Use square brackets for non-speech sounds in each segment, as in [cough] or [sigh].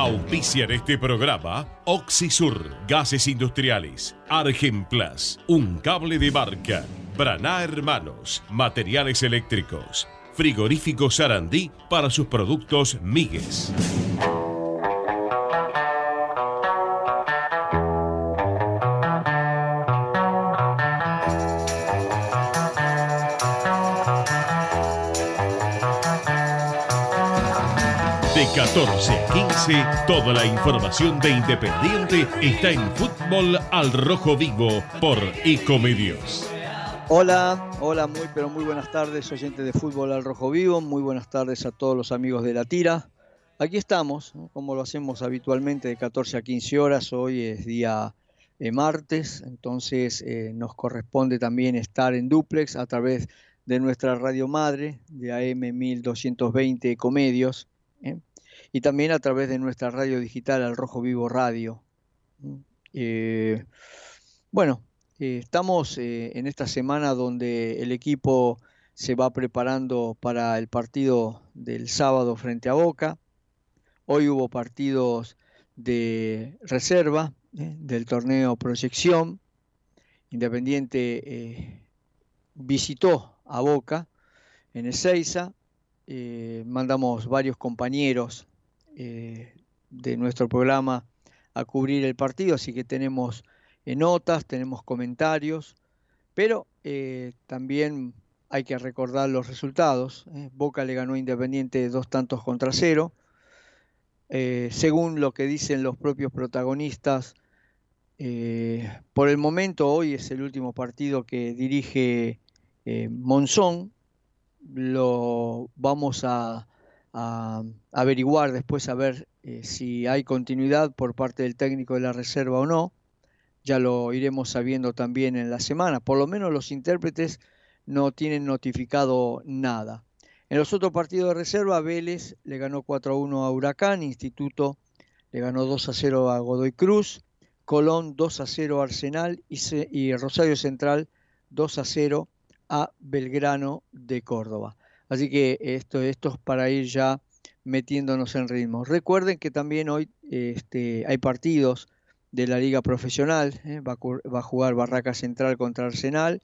Auspician este programa Oxisur, Gases Industriales, Argenplas, Un Cable de Marca, Braná Hermanos, Materiales Eléctricos, Frigorífico Sarandí para sus productos Migues. 14 a 15, toda la información de Independiente está en Fútbol al Rojo Vivo por Ecomedios. Hola, hola, muy pero muy buenas tardes, oyentes de Fútbol al Rojo Vivo, muy buenas tardes a todos los amigos de la tira. Aquí estamos, como lo hacemos habitualmente de 14 a 15 horas, hoy es día eh, martes, entonces eh, nos corresponde también estar en duplex a través de nuestra radio madre de AM 1220 Ecomedios ¿eh? Y también a través de nuestra radio digital Al Rojo Vivo Radio. Eh, bueno, eh, estamos en esta semana donde el equipo se va preparando para el partido del sábado frente a Boca. Hoy hubo partidos de reserva del torneo Proyección. Independiente visitó a Boca en Ezeiza eh, mandamos varios compañeros eh, de nuestro programa a cubrir el partido, así que tenemos eh, notas, tenemos comentarios, pero también hay que recordar los resultados. Boca le ganó Independiente dos tantos contra cero. según lo que dicen los propios protagonistas, por el momento hoy es el último partido que dirige Monzón, lo vamos a, averiguar después a ver eh, si hay continuidad por parte del técnico de la reserva o no. Ya lo iremos sabiendo también en la semana. Por lo menos los intérpretes no tienen notificado nada. En los otros partidos de reserva, Vélez le ganó 4 a 1 a Huracán, Instituto le ganó 2 a 0 a Godoy Cruz, Colón 2 a 0 a Arsenal y, y Rosario Central 2 a 0 a Belgrano de Córdoba. Así que esto, esto es para ir ya metiéndonos en ritmo. Recuerden que también hoy este, hay partidos de la liga profesional. ¿eh? Va, a jugar Barraca Central contra Arsenal,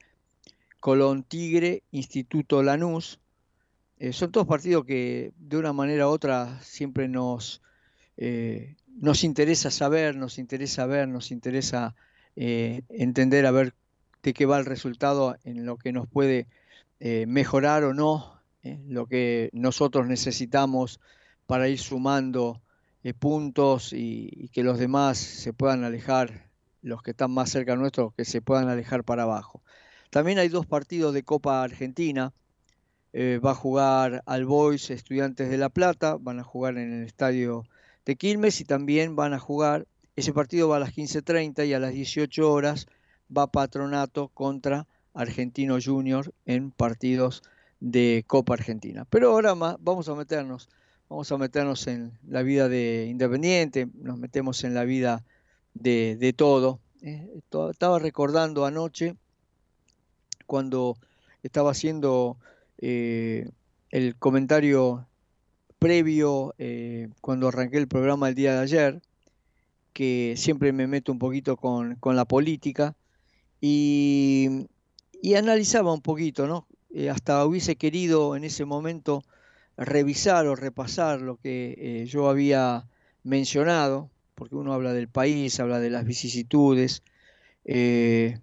Colón Tigre, Instituto Lanús. Eh, son todos partidos que de una manera u otra siempre nos, eh, nos interesa saber, nos interesa ver, nos interesa entender a ver de qué va el resultado en lo que nos puede mejorar o no, eh, lo que nosotros necesitamos para ir sumando eh, puntos y, que los demás se puedan alejar, los que están más cerca nuestro, que se puedan alejar para abajo. También hay dos partidos de Copa Argentina. va a jugar al Boys Estudiantes de La Plata, van a jugar en el estadio de Quilmes y también van a jugar, ese partido va a las 15.30 y a las 18 horas va Patronato contra Argentino Junior en partidos de Copa Argentina. Pero ahora más, vamos a meternos, vamos a meternos en la vida de Independiente, nos metemos en la vida de, todo. ¿eh? estaba recordando anoche cuando estaba haciendo eh, el comentario previo, eh, cuando arranqué el programa el día de ayer, que siempre me meto un poquito con, con la política y, analizaba un poquito, ¿no? Eh, hasta hubiese querido en ese momento revisar o repasar lo que eh, yo había mencionado, porque uno habla del país, habla de las vicisitudes. Eh,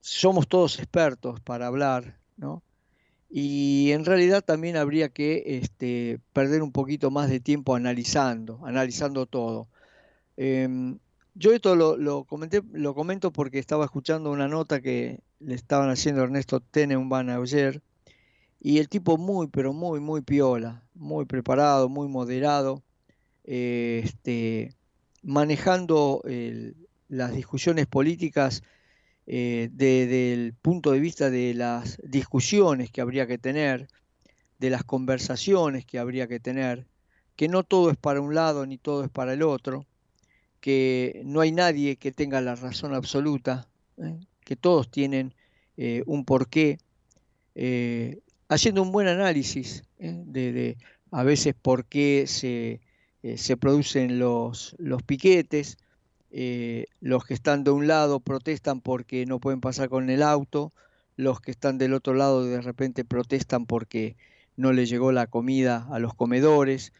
somos todos expertos para hablar, ¿no? Y en realidad también habría que este, perder un poquito más de tiempo analizando, analizando todo. Em, yo esto lo, comenté, lo comento porque estaba escuchando una nota que le estaban haciendo Ernesto Tenenbaum ayer y el tipo muy, pero muy, muy piola, muy preparado, muy moderado, eh, este, manejando las discusiones políticas eh, desde el punto de vista de las discusiones que habría que tener, de las conversaciones que habría que tener, que no todo es para un lado ni todo es para el otro que no hay nadie que tenga la razón absoluta, ¿eh? que todos tienen eh, un porqué, eh, haciendo un buen análisis de, a veces por qué se eh, se producen los, los piquetes, eh, los que están de un lado protestan porque no pueden pasar con el auto, los que están del otro lado de repente protestan porque no les llegó la comida a los comedores.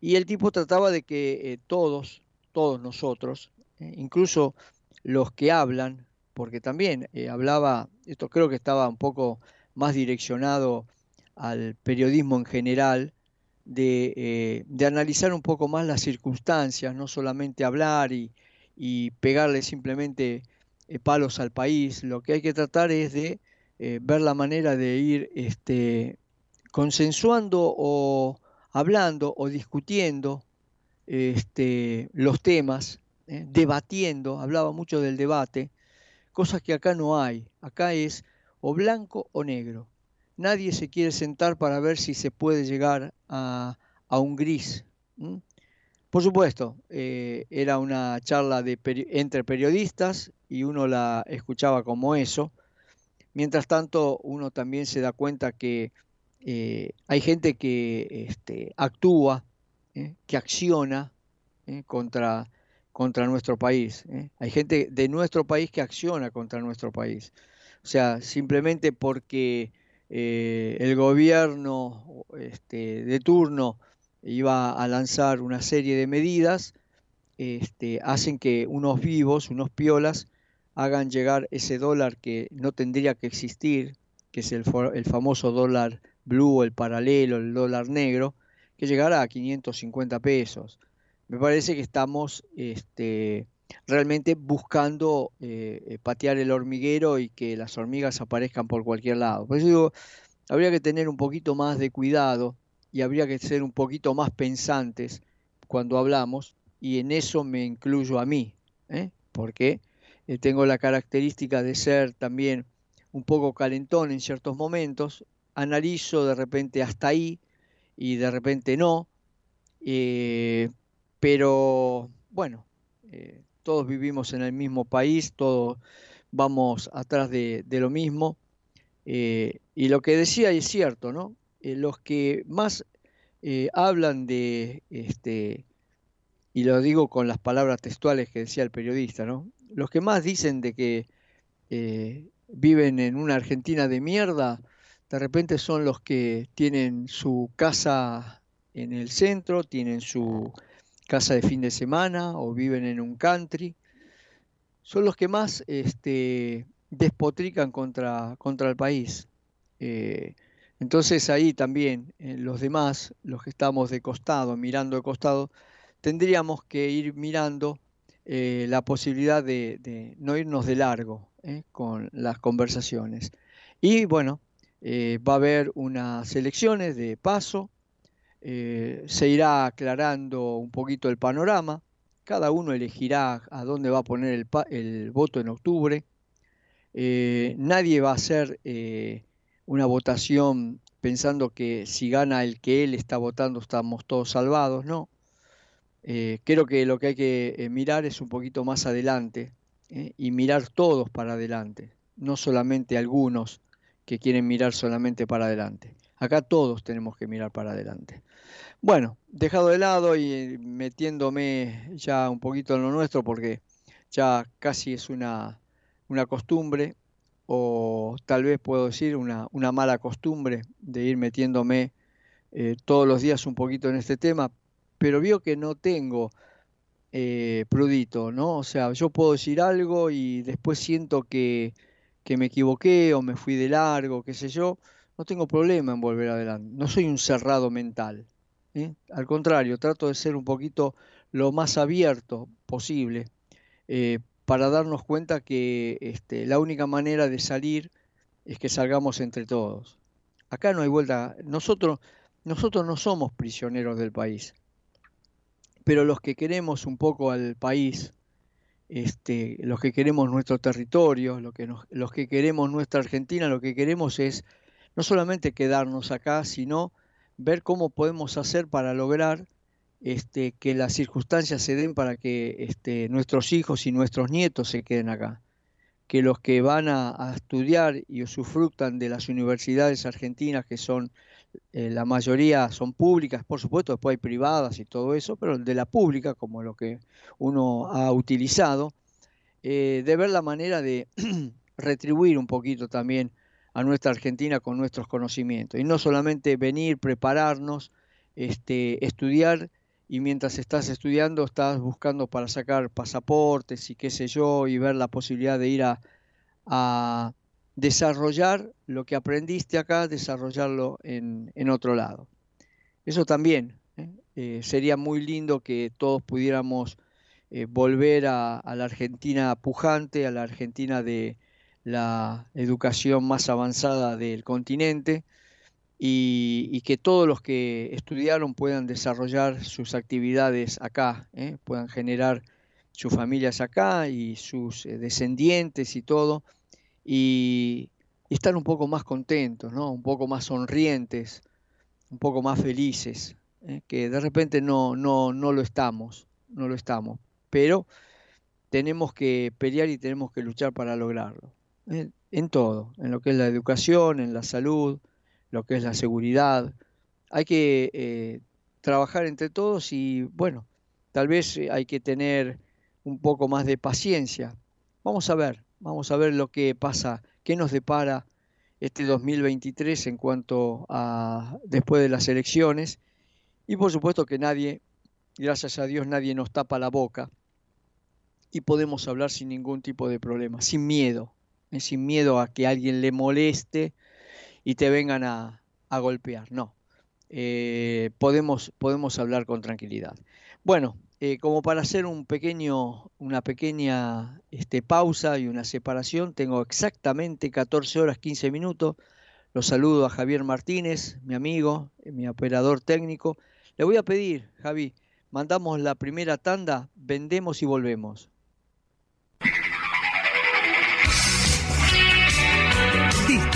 Y el tipo trataba de que todos, todos nosotros, incluso los que hablan, porque también hablaba, esto creo que estaba un poco más direccionado al periodismo en general, eh, de, analizar un poco más las circunstancias, no solamente hablar y, pegarle simplemente eh, palos al país. Lo que hay que tratar es de eh, ver la manera de ir este, consensuando o hablando o discutiendo este, los temas, debatiendo, hablaba mucho del debate, cosas que acá no hay. Acá es o blanco o negro. Nadie se quiere sentar para ver si se puede llegar a, un gris. Por supuesto, eh, era una charla entre periodistas y uno la escuchaba como eso. Mientras tanto, uno también se da cuenta que eh, hay gente que este, actúa, ¿eh? que acciona contra, contra nuestro país. Hay gente de nuestro país que acciona contra nuestro país. O sea, simplemente porque eh, el gobierno este, de turno iba a lanzar una serie de medidas, este, hacen que unos vivos, unos piolas, hagan llegar ese dólar que no tendría que existir, que es el, el famoso dólar blue, el paralelo, el dólar negro, que llegara a 550 pesos. Me parece que estamos este, realmente buscando eh, eh, patear el hormiguero y que las hormigas aparezcan por cualquier lado. Por eso digo, habría que tener un poquito más de cuidado y habría que ser un poquito más pensantes cuando hablamos, y en eso me incluyo a mí, ¿eh? porque tengo la característica de ser también un poco calentón en ciertos momentos, analizo de repente hasta ahí y de repente no, pero bueno, todos vivimos en el mismo país, todos vamos atrás de, lo mismo. Eh, y lo que decía es cierto, ¿no? Eh, los que más eh, hablan de, este, y lo digo con las palabras textuales que decía el periodista, ¿no? Los que más dicen de que viven en una Argentina de mierda, de repente son los que tienen su casa en el centro, tienen su casa de fin de semana o viven en un country, son los que más este, despotrican contra, contra el país. Eh, entonces ahí también eh, los demás, los que estamos de costado, mirando de costado, tendríamos que ir mirando eh, la posibilidad de, no irnos de largo con las conversaciones. Y bueno, va a haber unas elecciones de paso, eh, se irá aclarando un poquito el panorama, cada uno elegirá a dónde va a poner el, voto en octubre, eh, nadie va a hacer eh, una votación pensando que si gana el que él está votando estamos todos salvados, no. creo que lo que hay que mirar es un poquito más adelante y mirar todos para adelante, no solamente algunos que quieren mirar solamente para adelante. Acá todos tenemos que mirar para adelante. Bueno, dejado de lado y metiéndome ya un poquito en lo nuestro, porque ya casi es una, costumbre, o tal vez puedo decir una, mala costumbre de ir metiéndome eh, todos los días un poquito en este tema, pero veo que no tengo eh, prudito, ¿no? O sea, yo puedo decir algo y después siento que, que me equivoqué o me fui de largo, qué sé yo no tengo problema en volver adelante. No soy un cerrado mental. ¿eh? Al contrario, trato de ser un poquito lo más abierto posible eh, para darnos cuenta que este, la única manera de salir es que salgamos entre todos. Acá no hay vuelta. Nosotros, nosotros no somos prisioneros del país, pero los que queremos un poco al país, este, los que queremos nuestro territorio, los que, los que queremos nuestra Argentina, lo que queremos es no solamente quedarnos acá, sino ver cómo podemos hacer para lograr este, que las circunstancias se den para que este, nuestros hijos y nuestros nietos se queden acá. que los que van a, estudiar y usufructan de las universidades argentinas, que son eh, la mayoría son públicas, por supuesto, después hay privadas y todo eso, pero de la pública, como lo que uno ha utilizado, eh, de ver la manera de [clears throat] retribuir un poquito también a nuestra Argentina con nuestros conocimientos. Y no solamente venir, prepararnos, este, estudiar y mientras estás estudiando estás buscando para sacar pasaportes y qué sé yo y ver la posibilidad de ir a, desarrollar lo que aprendiste acá, desarrollarlo en, otro lado. Eso también ¿eh? Eh, sería muy lindo que todos pudiéramos eh, volver a, la Argentina pujante, a la Argentina de la educación más avanzada del continente y, que todos los que estudiaron puedan desarrollar sus actividades acá, puedan generar sus familias acá y sus descendientes y todo, y, estar un poco más contentos, ¿no? un poco más sonrientes, un poco más felices, ¿eh? que de repente no, no, no lo estamos, no lo estamos, pero tenemos que pelear y tenemos que luchar para lograrlo, en todo, en lo que es la educación, en la salud, lo que es la seguridad. Hay que eh, trabajar entre todos y bueno, tal vez eh, hay que tener un poco más de paciencia. Vamos a ver, vamos a ver lo que pasa, qué nos depara este 2023 en cuanto a después de las elecciones. Y por supuesto que nadie, gracias a Dios, nadie nos tapa la boca y podemos hablar sin ningún tipo de problema, sin miedo, ¿eh? sin miedo a que alguien le moleste y te vengan a, golpear. No, eh, podemos, podemos hablar con tranquilidad. Bueno, eh, como para hacer un pequeño, una pequeña este, pausa y una separación, tengo exactamente 14 horas 15 minutos. Los saludo a Javier Martínez, mi amigo, mi operador técnico. Le voy a pedir, Javi, mandamos la primera tanda, vendemos y volvemos.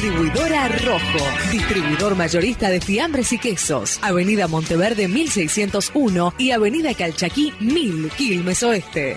Distribuidora Rojo, distribuidor mayorista de fiambres y quesos. Avenida Monteverde 1601 y Avenida Calchaquí 1000, Quilmes Oeste.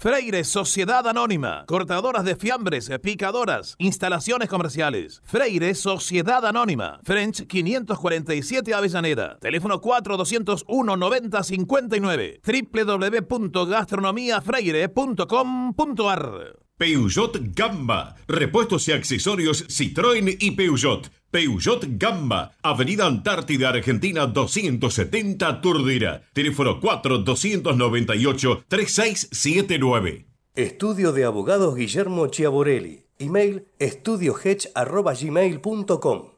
Freire Sociedad Anónima, cortadoras de fiambres, picadoras, instalaciones comerciales. Freire Sociedad Anónima, French 547 Avellaneda, teléfono 4201 9059, www.gastronomiafreire.com.ar. Peugeot Gamba, repuestos y accesorios Citroën y Peugeot. Peugeot Gamba, Avenida Antártida Argentina 270 Turdera. Teléfono 4-298-3679. Estudio de Abogados Guillermo Chiaborelli. Email estudiohedge.gmail.com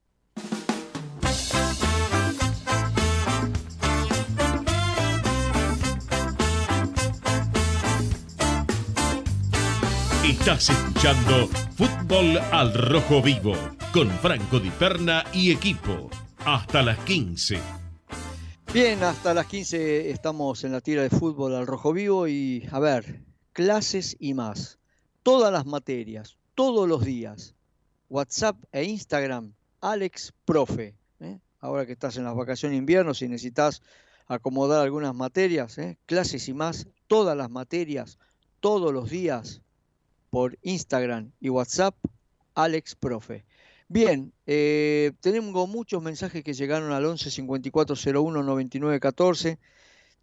Estás escuchando Fútbol al Rojo Vivo con Franco Di Perna y equipo. Hasta las 15 Bien, hasta las 15 estamos en la tira de fútbol al rojo vivo y a ver, clases y más. Todas las materias, todos los días. WhatsApp e Instagram, Alex Profe. ¿eh? Ahora que estás en las vacaciones de invierno, si necesitas acomodar algunas materias, ¿eh? clases y más, todas las materias, todos los días, por Instagram y WhatsApp, Alex Profe. Bien, eh, tenemos muchos mensajes que llegaron al 11 54 01 99 14.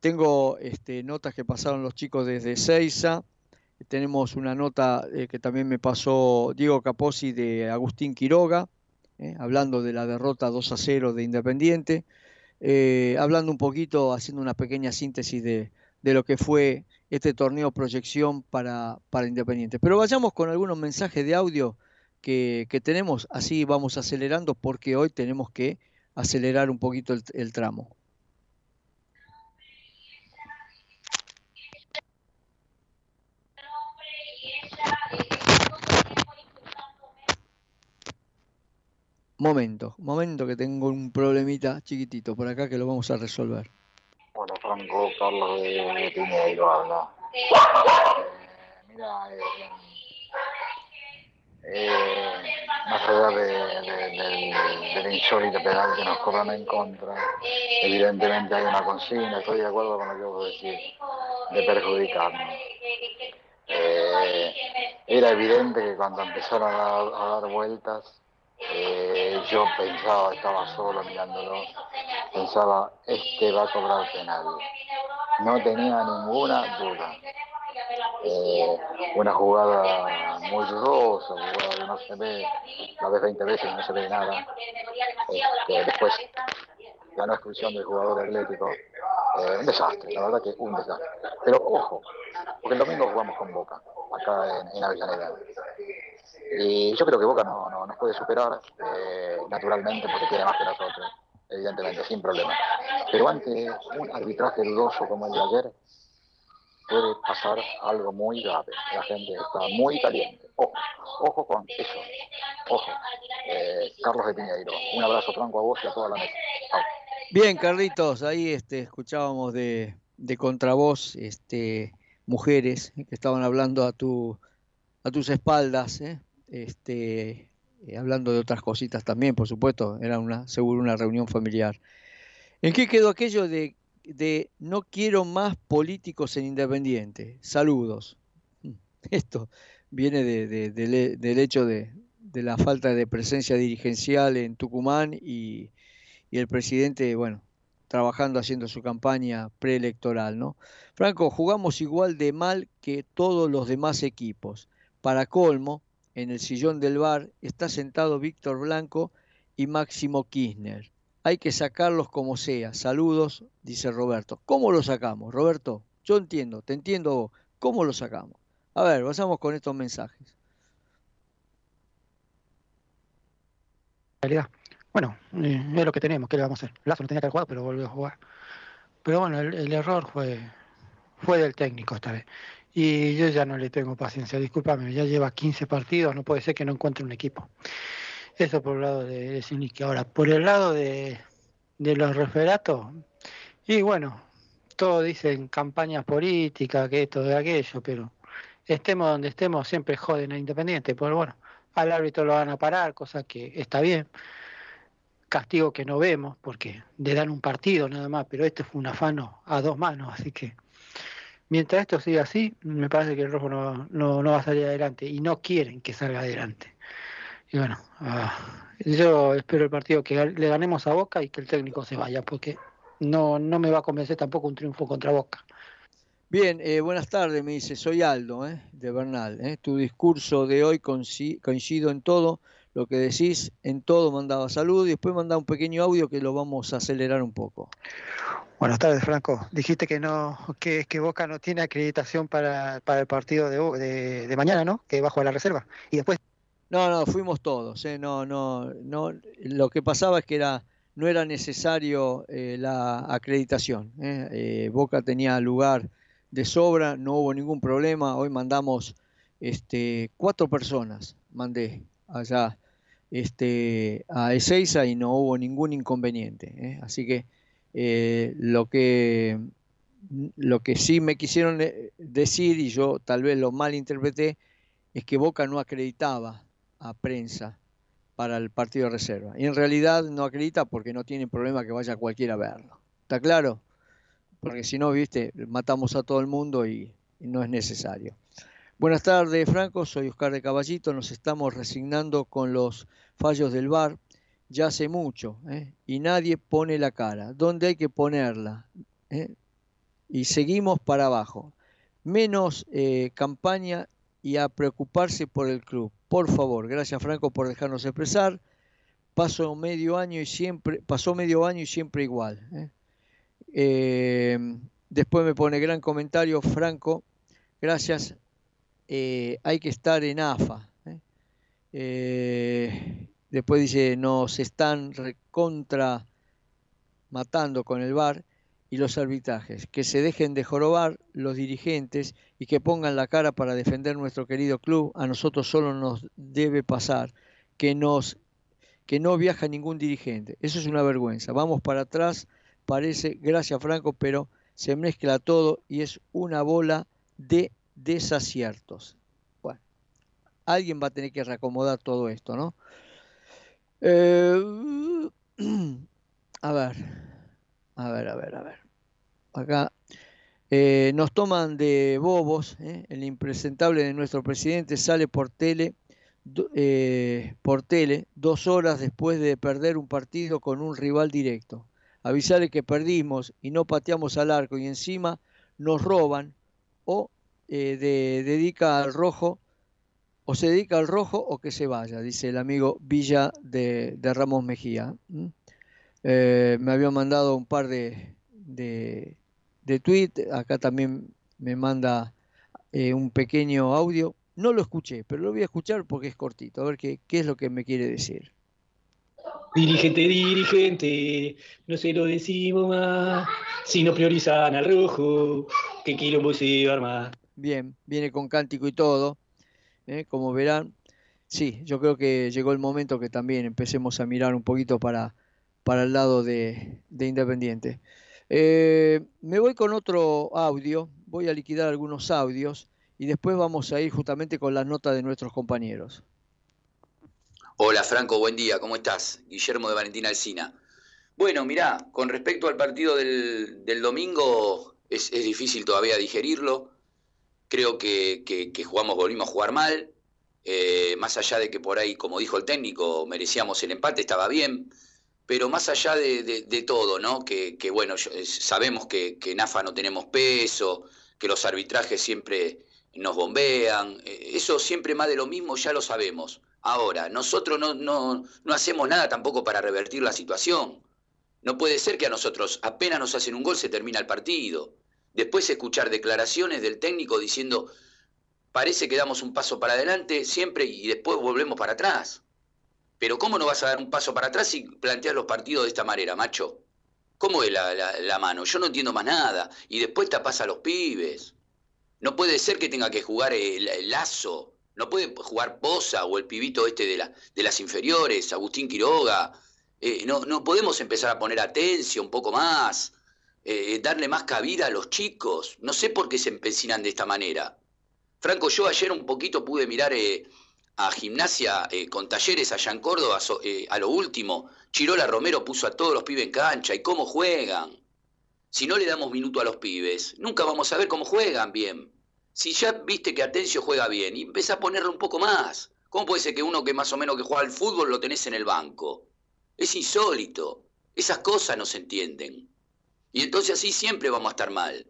Tengo este, notas que pasaron los chicos desde Seiza. Tenemos una nota eh, que también me pasó Diego Capozzi de Agustín Quiroga, eh, hablando de la derrota 2 a 0 de Independiente. hablando un poquito, haciendo una pequeña síntesis de, de lo que fue este torneo proyección para, para Independiente. Pero vayamos con algunos mensajes de audio que, tenemos, así vamos acelerando porque hoy tenemos que acelerar un poquito el, tramo. Momento, momento que tengo un problemita chiquitito por acá que lo vamos a resolver. Franco, Carlos de Piñeiro habla. mira, eh, eh, más allá de, del insólito penal que nos cobran en contra, evidentemente hay una consigna, estoy de acuerdo con lo que vos decís, de perjudicarnos. Eh, era evidente que cuando empezaron a, dar vueltas, eh, yo pensaba, estaba solo mirándolo, pensaba, este va a cobrar penal. No tenía ninguna duda. Eh, una jugada muy dudosa, jugada que no se ve, la vez 20 veces no se ve nada. Este, después, la no exclusión del jugador atlético, eh, un desastre, la verdad que un desastre. Pero ojo, porque el domingo jugamos con Boca, acá en, Avellaneda. Y yo creo que Boca no, no nos puede superar, eh, naturalmente, porque tiene más que nosotros, evidentemente, sin problema. Pero ante un arbitraje dudoso como el de ayer, puede pasar algo muy grave. La gente está muy caliente. Ojo, ojo con eso. Ojo. Eh, Carlos de Piñeiro. Un abrazo franco a vos y a toda la mesa. Bien, Carlitos, ahí este, escuchábamos de, de contravoz este, mujeres que estaban hablando a, tu, a tus espaldas, ¿eh? Este, eh, hablando de otras cositas también, por supuesto, era una, seguro una reunión familiar. ¿En qué quedó aquello de de no quiero más políticos en Independiente. Saludos. [laughs] Esto viene del hecho de, la falta de presencia dirigencial en Tucumán y, el presidente, bueno, trabajando haciendo su campaña preelectoral, ¿no? Franco, jugamos igual de mal que todos los demás equipos. Para colmo, en el sillón del bar está sentado Víctor Blanco y Máximo Kirchner hay que sacarlos como sea. Saludos, dice Roberto. ¿Cómo lo sacamos, Roberto? Yo entiendo, te entiendo vos. ¿Cómo lo sacamos? A ver, pasamos con estos mensajes. realidad. Bueno, eh, es lo que tenemos, ¿qué le vamos a hacer? Lazo no tenía que jugado, pero volvió a jugar. Pero bueno, el, error fue, fue del técnico esta vez. Y yo ya no le tengo paciencia, discúlpame, ya lleva 15 partidos, no puede ser que no encuentre un equipo. Eso por el lado de, de Ahora, por el lado de, los referatos, y bueno, todos dicen campañas políticas, que esto, de aquello, pero estemos donde estemos, siempre joden a Independiente. Pero bueno, al árbitro lo van a parar, cosa que está bien. Castigo que no vemos, porque le dan un partido nada más, pero este fue un afano a dos manos, así que mientras esto siga así, me parece que el rojo no, no va a salir adelante y no quieren que salga adelante. Y bueno, ah, yo espero el partido que le ganemos a Boca y que el técnico se vaya, porque no, no me va a convencer tampoco un triunfo contra Boca. Bien, eh, buenas tardes, me dice, soy Aldo, eh, de Bernal. Eh. Tu discurso de hoy coincido en todo, lo que decís, en todo mandaba salud y después mandaba un pequeño audio que lo vamos a acelerar un poco. Buenas tardes, Franco. Dijiste que no que, que Boca no tiene acreditación para, para el partido de, de, de mañana, ¿no? Que bajo la reserva. Y después no, no, fuimos todos. ¿eh? No, no, no. Lo que pasaba es que era, no era necesario eh, la acreditación. ¿eh? Boca tenía lugar de sobra, no hubo ningún problema. Hoy mandamos este, cuatro personas, mandé allá este, a Ezeiza y no hubo ningún inconveniente. Así que Eh, lo, que, lo que sí me quisieron eh, decir, y yo tal vez lo malinterpreté, es que Boca no acreditaba a prensa para el partido de reserva. Y en realidad no acredita porque no tiene problema que vaya cualquiera a verlo. ¿Está claro? Porque si no, viste, matamos a todo el mundo y, no es necesario. Buenas tardes, Franco. Soy Oscar de Caballito. Nos estamos resignando con los fallos del VAR ya hace mucho ¿eh? y nadie pone la cara. ¿Dónde hay que ponerla? ¿Eh? Y seguimos para abajo. Menos eh, campaña y a preocuparse por el club. Por favor, gracias Franco por dejarnos expresar. Pasó medio año y siempre, pasó medio año y siempre igual. después me pone gran comentario, Franco. Gracias. Eh, hay que estar en AFA. después dice, nos están recontra matando con el bar y los arbitrajes, que se dejen de jorobar los dirigentes y que pongan la cara para defender nuestro querido club. A nosotros solo nos debe pasar que nos que no viaja ningún dirigente. Eso es una vergüenza. Vamos para atrás, parece, gracias Franco, pero se mezcla todo y es una bola de desaciertos. Bueno, alguien va a tener que reacomodar todo esto, ¿no? Eh, [clears throat] a ver. A ver, a ver, a ver. Acá eh, nos toman de bobos. ¿eh? El impresentable de nuestro presidente sale por tele, por tele dos horas después de perder un partido con un rival directo. Avisarle que perdimos y no pateamos al arco y encima nos roban o dedica al rojo o se dedica al rojo o que se vaya, dice el amigo Villa de, Ramos Mejía. Eh, me había mandado un par de, de, tweets, acá también me manda eh, un pequeño audio. No lo escuché, pero lo voy a escuchar porque es cortito, a ver qué, qué es lo que me quiere decir. Dirigente, dirigente, no se lo decimos más, si no priorizan al rojo, que quilombo se armar. Bien, viene con cántico y todo, ¿eh? como verán. Sí, yo creo que llegó el momento que también empecemos a mirar un poquito para, para el lado de, Independiente. Eh, me voy con otro audio, voy a liquidar algunos audios y después vamos a ir justamente con la nota de nuestros compañeros. Hola Franco, buen día, ¿cómo estás? Guillermo de Valentina Alcina. Bueno, mirá, con respecto al partido del, domingo, es, difícil todavía digerirlo. Creo que, jugamos, volvimos a jugar mal. Eh, más allá de que por ahí, como dijo el técnico, merecíamos el empate, estaba bien pero más allá de, todo, ¿no? Que, bueno, eh, sabemos que, en AFA no tenemos peso, que los arbitrajes siempre nos bombean, eh, eso siempre más de lo mismo ya lo sabemos. Ahora, nosotros no, no, no hacemos nada tampoco para revertir la situación. No puede ser que a nosotros apenas nos hacen un gol se termina el partido. Después escuchar declaraciones del técnico diciendo, parece que damos un paso para adelante siempre y después volvemos para atrás. Pero ¿cómo no vas a dar un paso para atrás si planteas los partidos de esta manera, macho? ¿Cómo es la, mano? Yo no entiendo más nada. Y después tapas a los pibes. No puede ser que tenga que jugar el, lazo. No puede jugar Poza o el pibito este de, la, de las inferiores, Agustín Quiroga. Eh, no, no podemos empezar a poner atención un poco más, eh, darle más cabida a los chicos. No sé por qué se empecinan de esta manera. Franco, yo ayer un poquito pude mirar eh, a gimnasia eh, con talleres allá en Córdoba a lo último. Chirola Romero puso a todos los pibes en cancha y cómo juegan. Si no le damos minuto a los pibes, nunca vamos a ver cómo juegan bien. Si ya viste que Atencio juega bien y empieza a ponerle un poco más. ¿Cómo puede ser que uno que más o menos que juega al fútbol lo tenés en el banco? Es insólito. Esas cosas no se entienden. Y entonces así siempre vamos a estar mal.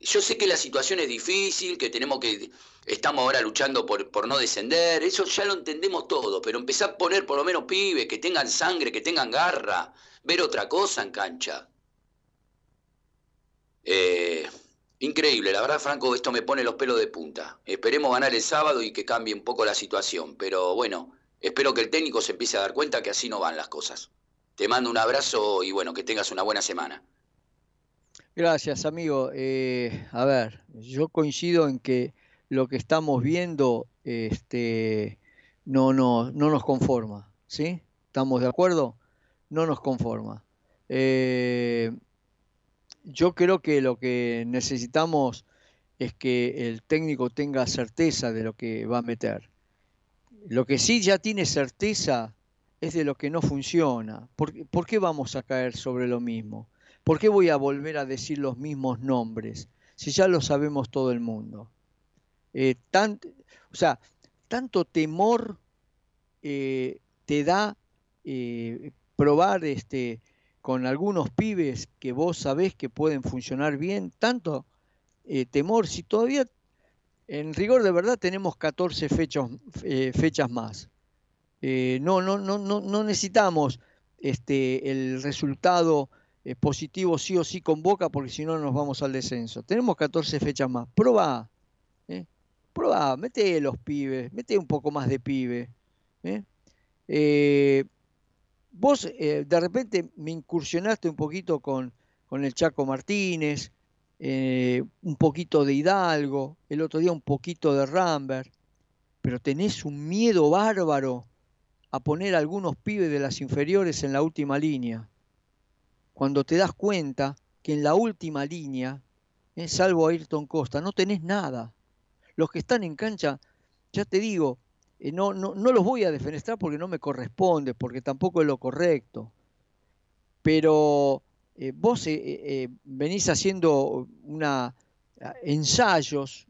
Yo sé que la situación es difícil, que tenemos que estamos ahora luchando por, por no descender, eso ya lo entendemos todo, pero empezar a poner por lo menos pibes que tengan sangre, que tengan garra, ver otra cosa en cancha. Eh, increíble, la verdad, Franco, esto me pone los pelos de punta. Esperemos ganar el sábado y que cambie un poco la situación, pero bueno, espero que el técnico se empiece a dar cuenta que así no van las cosas. Te mando un abrazo y bueno, que tengas una buena semana. Gracias, amigo. Eh, a ver, yo coincido en que lo que estamos viendo este, no, no, no nos conforma, ¿sí? ¿Estamos de acuerdo? No nos conforma. Eh, yo creo que lo que necesitamos es que el técnico tenga certeza de lo que va a meter. Lo que sí ya tiene certeza es de lo que no funciona. ¿Por, qué vamos a caer sobre lo mismo? ¿Por qué voy a volver a decir los mismos nombres si ya lo sabemos todo el mundo? Eh, o sea, tanto temor eh, te da eh, probar este, con algunos pibes que vos sabés que pueden funcionar bien, tanto temor, si todavía en rigor de verdad tenemos 14 fechas, fechas más. Eh, no, no, no, no, necesitamos este, el resultado eh, positivo sí o sí con Boca porque si no nos vamos al descenso. Tenemos 14 fechas más. Proba, ¿eh? proba, mete los pibes, mete un poco más de pibe. vos de repente me incursionaste un poquito con, con el Chaco Martínez, un poquito de Hidalgo, el otro día un poquito de Rambert, pero tenés un miedo bárbaro a poner algunos pibes de las inferiores en la última línea. Cuando te das cuenta que en la última línea, eh, salvo Ayrton Costa, no tenés nada. Los que están en cancha, ya te digo, eh, no, no, no, los voy a defenestrar porque no me corresponde, porque tampoco es lo correcto. Pero eh, vos venís haciendo ensayos,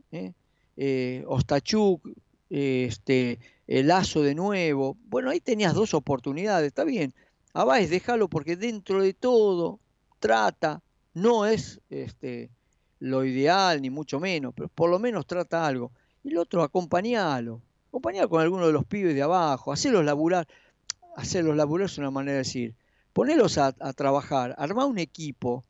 Ostachuk, este, el lazo de nuevo. Bueno, ahí tenías dos oportunidades, está bien. Abáez, déjalo porque dentro de todo trata, no es este, lo ideal ni mucho menos, pero por lo menos trata algo. Y el otro, acompañalo. Acompañalo con alguno de los pibes de abajo, hacerlos laburar. Hacerlos laburar es una manera de decir. Ponelos a, trabajar, armá un equipo.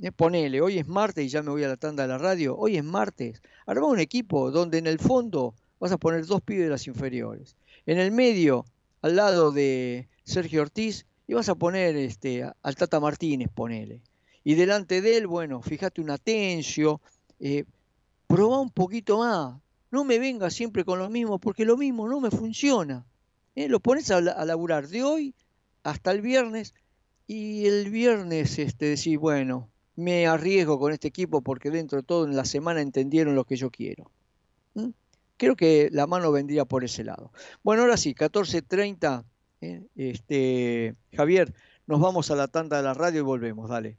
Eh, ponele, hoy es martes y ya me voy a la tanda de la radio. Hoy es martes. Armá un equipo donde en el fondo vas a poner dos pibes de las inferiores. En el medio, al lado de Sergio Ortiz, y vas a poner este, al Tata Martínez, ponele. Y delante de él, bueno, fíjate un Atencio, eh, probá un poquito más. No me venga siempre con lo mismo, porque lo mismo no me funciona. Eh, lo pones a, laburar de hoy hasta el viernes, y el viernes este, decís, bueno, me arriesgo con este equipo porque dentro de todo en la semana entendieron lo que yo quiero. ¿Mm? Creo que la mano vendría por ese lado. Bueno, ahora sí, 14.30, ¿eh? este, Javier, nos vamos a la tanda de la radio y volvemos, dale.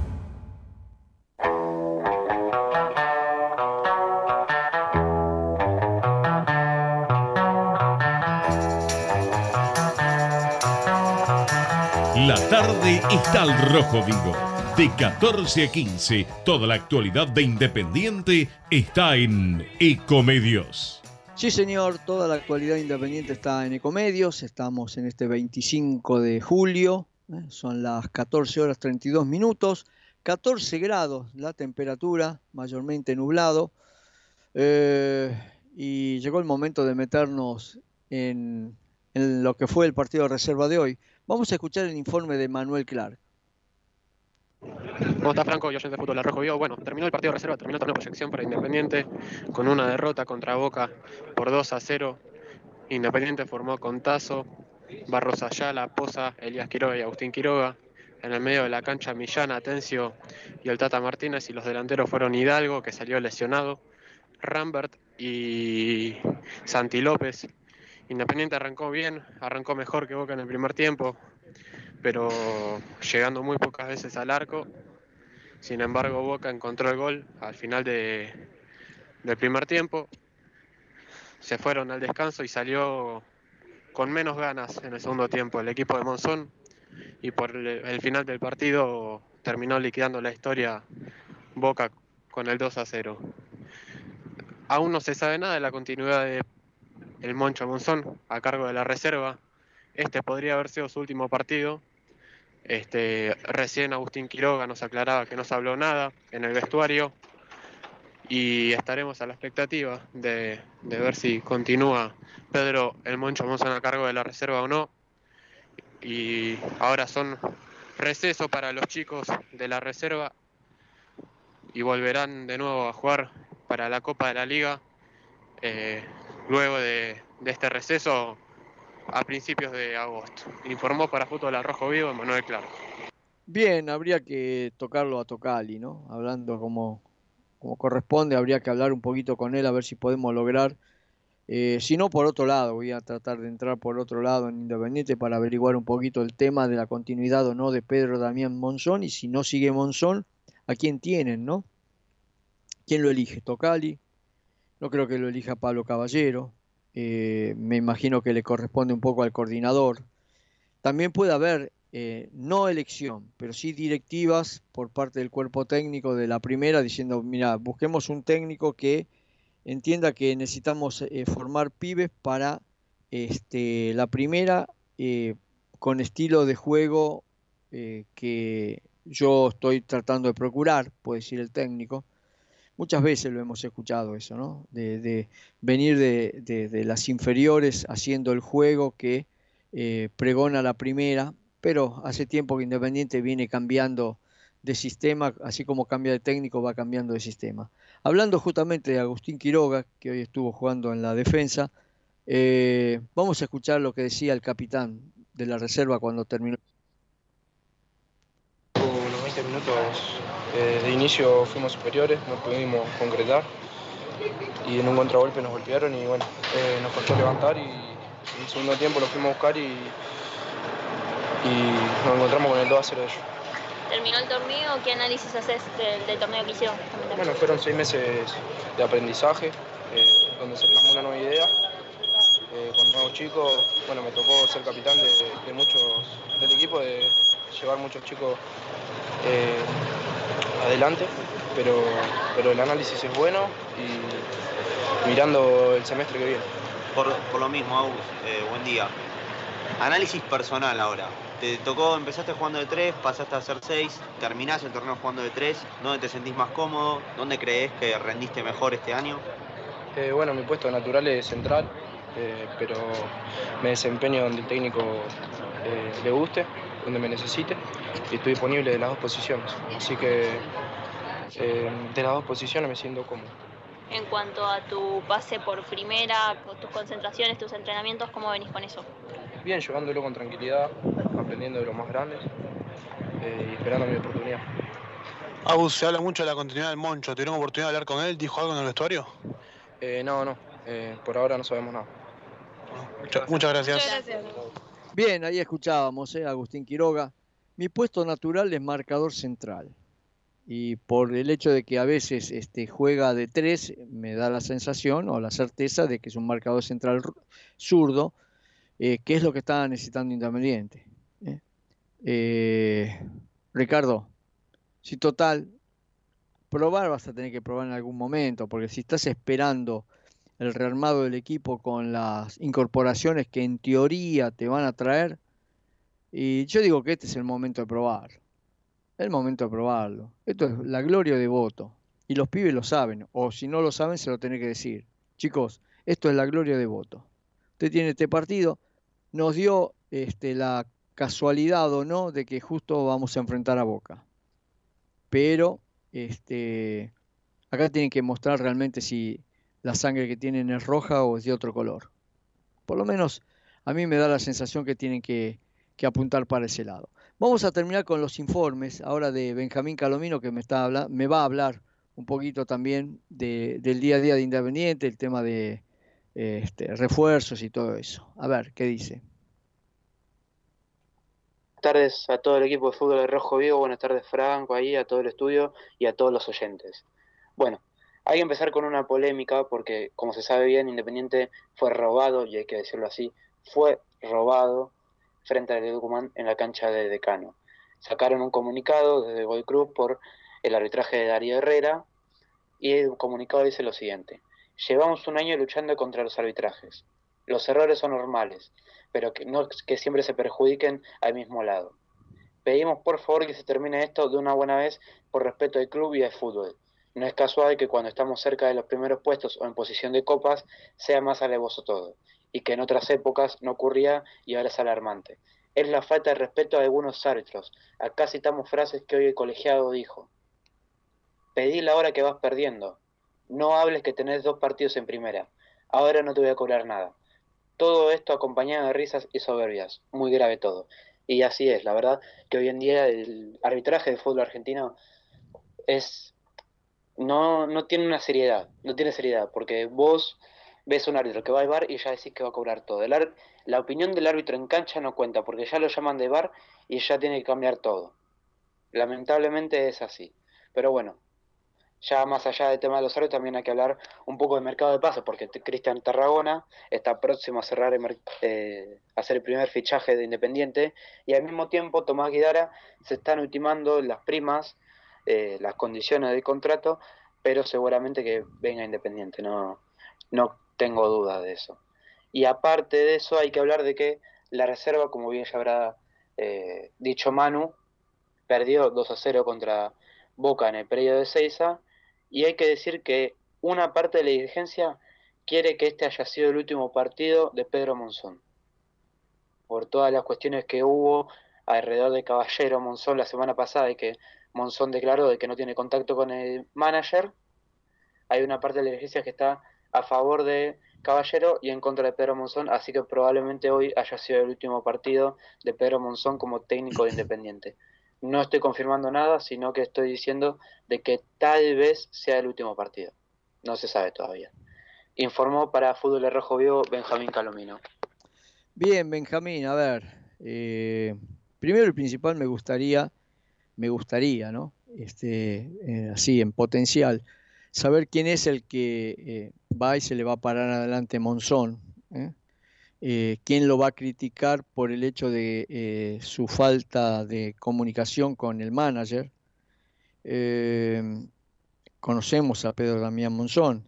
La tarde está al rojo vivo. De 14 a 15, toda la actualidad de Independiente está en Ecomedios. Sí, señor, toda la actualidad independiente está en Ecomedios. Estamos en este 25 de julio, ¿eh? son las 14 horas 32 minutos, 14 grados la temperatura, mayormente nublado. Eh, y llegó el momento de meternos en, en lo que fue el partido de reserva de hoy. Vamos a escuchar el informe de Manuel Clark. ¿Cómo está Franco? Yo soy de fútbol rojo vivo. Bueno, terminó el partido de reserva, terminó torneo de proyección para Independiente con una derrota contra Boca por 2 a 0. Independiente formó con Tazo, Barros Ayala, Poza, Elías Quiroga y Agustín Quiroga. En el medio de la cancha Millán, Atencio y el Tata Martínez y los delanteros fueron Hidalgo, que salió lesionado, Rambert y Santi López. Independiente arrancó bien, arrancó mejor que Boca en el primer tiempo, pero llegando muy pocas veces al arco. Sin embargo, Boca encontró el gol al final de- del primer tiempo. Se fueron al descanso y salió con menos ganas en el segundo tiempo el equipo de Monzón y por el, final del partido terminó liquidando la historia Boca con el 2 a 0. Aún no se sabe nada de la continuidad de el Moncho Monzón a cargo de la reserva. Este podría haber sido su último partido. Este, recién Agustín Quiroga nos aclaraba que no se habló nada en el vestuario y estaremos a la expectativa de, ver si continúa Pedro el Moncho Monzón a cargo de la reserva o no. Y ahora son receso para los chicos de la reserva y volverán de nuevo a jugar para la Copa de la Liga eh, luego de, este receso a principios de agosto. Informó para Fútbol al Rojo Vivo Manuel Clark. Bien, habría que tocarlo a Tocali, ¿no? Hablando como, como corresponde, habría que hablar un poquito con él a ver si podemos lograr. Eh, si no, por otro lado, voy a tratar de entrar por otro lado en Independiente para averiguar un poquito el tema de la continuidad o no de Pedro Damián Monzón y si no sigue Monzón, ¿a quién tienen, no? ¿Quién lo elige? ¿Tocali? No creo que lo elija Pablo Caballero. Eh, me imagino que le corresponde un poco al coordinador. También puede haber eh, no elección, pero sí directivas por parte del cuerpo técnico de la primera diciendo, mira, busquemos un técnico que entienda que necesitamos eh, formar pibes para este, la primera con estilo de juego que yo estoy tratando de procurar, puede decir el técnico. Muchas veces lo hemos escuchado eso, ¿no? De, venir de, las inferiores haciendo el juego que eh, pregona la primera, pero hace tiempo que Independiente viene cambiando de sistema, así como cambia de técnico, va cambiando de sistema. Hablando justamente de Agustín Quiroga, que hoy estuvo jugando en la defensa, eh, vamos a escuchar lo que decía el capitán de la reserva cuando terminó. Unos 20 minutos eh, de inicio fuimos superiores, no pudimos concretar y en un contragolpe nos golpearon y bueno, eh, nos costó levantar y en el segundo tiempo lo fuimos a buscar y, y nos encontramos con el 2 a 0 de ellos. ¿Terminó el torneo? ¿Qué análisis haces del, del torneo que hicieron? Bueno, fueron seis meses de aprendizaje eh, donde se plasmó una nueva idea eh, con nuevos chicos. Bueno, me tocó ser capitán de, de muchos del equipo, de llevar muchos chicos adelante, pero, pero el análisis es bueno y mirando el semestre que viene. Por, por lo mismo, Agus, eh, buen día. Análisis personal ahora. Te tocó, empezaste jugando de 3, pasaste a hacer 6, terminás el torneo jugando de 3. ¿Dónde te sentís más cómodo? ¿Dónde crees que rendiste mejor este año? Eh, bueno, mi puesto natural es central, eh, pero me desempeño donde el técnico eh, le guste, donde me necesite, y estoy disponible de las dos posiciones. Así que eh, de las dos posiciones me siento cómodo. En cuanto a tu pase por primera, tus concentraciones, tus entrenamientos, ¿cómo venís con eso? Bien, llevándolo con tranquilidad, aprendiendo de los más grandes eh, y esperando mi oportunidad. Agus, se habla mucho de la continuidad del Moncho. ¿Tuvieron oportunidad de hablar con él? ¿Dijo algo en el vestuario? Eh, no, no, eh, por ahora no sabemos nada. Mucha- muchas gracias. Bien, ahí escuchábamos eh, Agustín Quiroga. Mi puesto natural es marcador central. Y por el hecho de que a veces este, juega de tres, me da la sensación o la certeza de que es un marcador central zurdo, eh, que es lo que estaba necesitando Independiente. Eh, Ricardo, si total, probar vas a tener que probar en algún momento, porque si estás esperando el rearmado del equipo con las incorporaciones que en teoría te van a traer, y yo digo que este es el momento de probar. El momento de probarlo. Esto es la gloria de voto. Y los pibes lo saben, o si no lo saben, se lo tiene que decir. Chicos, esto es la gloria de voto. Usted tiene este partido, nos dio este, la casualidad o no de que justo vamos a enfrentar a Boca. pero este, acá tienen que mostrar realmente si la sangre que tienen es roja o es de otro color. Por lo menos a mí me da la sensación que tienen que, apuntar para ese lado. Vamos a terminar con los informes ahora de Benjamín Calomino que me, está me va a hablar un poquito también del día a día de Independiente, el tema de este, refuerzos y todo eso. A ver, ¿qué dice? Buenas tardes a todo el equipo de fútbol de Rojo Vivo, buenas tardes Franco, ahí, a todo el estudio y a todos los oyentes. Bueno, hay que empezar con una polémica porque, como se sabe bien, Independiente fue robado, y hay que decirlo así, fue robado frente al Tucumán en la cancha de Decano. Sacaron un comunicado desde Goy Cruz por el arbitraje de Darío Herrera y el comunicado dice lo siguiente. Llevamos un año luchando contra los arbitrajes. Los errores son normales, pero que, no, que siempre se perjudiquen al mismo lado. Pedimos por favor que se termine esto de una buena vez por respeto al club y al fútbol. No es casual que cuando estamos cerca de los primeros puestos o en posición de copas sea más alevoso todo, y que en otras épocas no ocurría y ahora es alarmante. Es la falta de respeto a algunos árbitros. Acá citamos frases que hoy el colegiado dijo. Pedí la hora que vas perdiendo. No hables que tenés dos partidos en primera. Ahora no te voy a cobrar nada. Todo esto acompañado de risas y soberbias. Muy grave todo. Y así es, la verdad que hoy en día el arbitraje del fútbol argentino es no, no tiene una seriedad, no tiene seriedad, porque vos ves un árbitro que va al bar y ya decís que va a cobrar todo. la opinión del árbitro en cancha no cuenta, porque ya lo llaman de bar y ya tiene que cambiar todo. Lamentablemente es así. Pero bueno, ya más allá del tema de los árbitros, también hay que hablar un poco de mercado de pases, porque Cristian Tarragona está próximo a cerrar eh, hacer el primer fichaje de Independiente, y al mismo tiempo Tomás Guidara se están ultimando las primas eh, las condiciones del contrato, pero seguramente que venga Independiente, no, no tengo duda de eso. Y aparte de eso hay que hablar de que la reserva, como bien ya habrá eh, dicho Manu, perdió 2 a 0 contra Boca en el periodo de Seiza, y hay que decir que una parte de la dirigencia quiere que este haya sido el último partido de Pedro Monzón. Por todas las cuestiones que hubo alrededor de Caballero Monzón la semana pasada y que Monzón declaró de que no tiene contacto con el manager. Hay una parte de la dirigencia que está a favor de Caballero y en contra de Pedro Monzón, así que probablemente hoy haya sido el último partido de Pedro Monzón como técnico de [laughs] Independiente. No estoy confirmando nada, sino que estoy diciendo de que tal vez sea el último partido. No se sabe todavía. Informó para Fútbol de Rojo Vivo Benjamín Calomino. Bien, Benjamín, a ver. Eh, primero y principal me gustaría me gustaría, ¿no? Este, eh, así, en potencial, saber quién es el que eh, va y se le va a parar adelante Monzón, ¿eh? quién lo va a criticar por el hecho de su falta de comunicación con el manager. conocemos a Pedro Damián Monzón,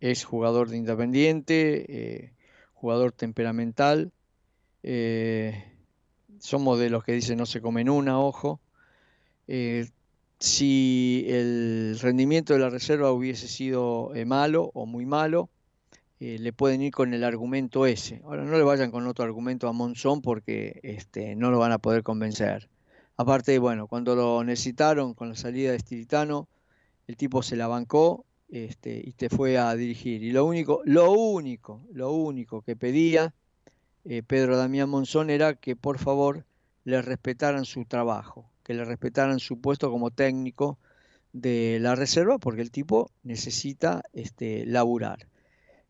es jugador de Independiente, jugador temperamental, somos de los que dicen no se comen una, ojo, eh, si el rendimiento de la reserva hubiese sido eh, malo o muy malo, eh, le pueden ir con el argumento ese. Ahora no le vayan con otro argumento a Monzón porque este, no lo van a poder convencer. Aparte, bueno, cuando lo necesitaron con la salida de Estilitano, el tipo se la bancó este, y te fue a dirigir. Y lo único, lo único, lo único que pedía Pedro Damián Monzón era que por favor le respetaran su trabajo que le respetaran su puesto como técnico de la reserva porque el tipo necesita este, laburar.